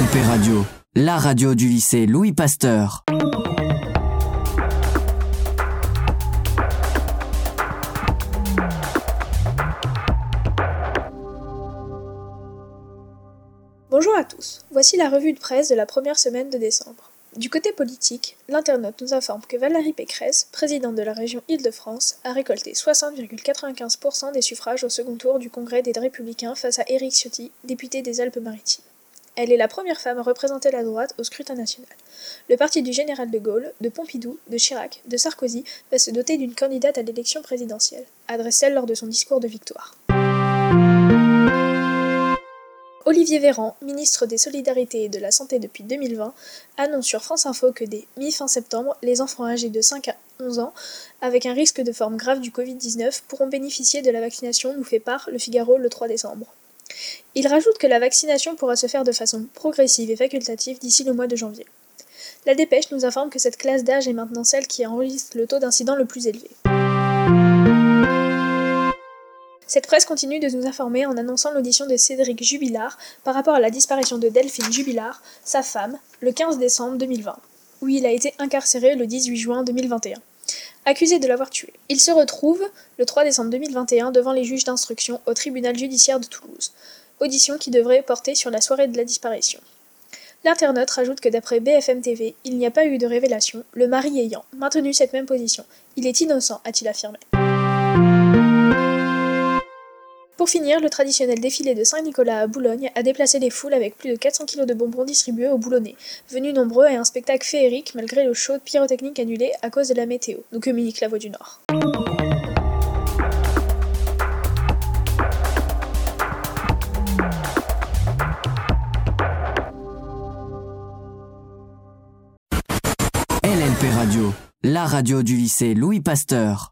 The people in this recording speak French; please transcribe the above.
LNP Radio, la radio du lycée Louis Pasteur. Bonjour à tous, voici la revue de presse de la première semaine de décembre. Du côté politique, l'internaute nous informe que Valérie Pécresse, présidente de la région Île-de-France, a récolté 60,95% des suffrages au second tour du congrès des Républicains face à Éric Ciotti, député des Alpes-Maritimes. Elle est la première femme à représenter la droite au scrutin national. Le parti du général de Gaulle, de Pompidou, de Chirac, de Sarkozy va se doter d'une candidate à l'élection présidentielle, adresse-t-elle lors de son discours de victoire. Olivier Véran, ministre des Solidarités et de la Santé depuis 2020, annonce sur France Info que dès mi-fin septembre, les enfants âgés de 5 à 11 ans, avec un risque de forme grave du Covid-19, pourront bénéficier de la vaccination, nous fait part le Figaro le 3 décembre. Il rajoute que la vaccination pourra se faire de façon progressive et facultative d'ici le mois de janvier. La dépêche nous informe que cette classe d'âge est maintenant celle qui enregistre le taux d'incident le plus élevé. Cette presse continue de nous informer en annonçant l'audition de Cédric Jubilard par rapport à la disparition de Delphine Jubilard, sa femme, le 15 décembre 2020, où il a été incarcéré le 18 juin 2021. Accusé de l'avoir tué. Il se retrouve le 3 décembre 2021 devant les juges d'instruction au tribunal judiciaire de Toulouse. Audition qui devrait porter sur la soirée de la disparition. L'internaute rajoute que d'après BFM TV, il n'y a pas eu de révélation, le mari ayant maintenu cette même position. Il est innocent, a-t-il affirmé. Pour finir, le traditionnel défilé de Saint-Nicolas à Boulogne a déplacé les foules avec plus de 400 kg de bonbons distribués aux Boulonnais, venus nombreux et un spectacle féerique malgré le show pyrotechnique annulé à cause de la météo, nous communique la Voix du Nord. LNP Radio, la radio du lycée Louis Pasteur.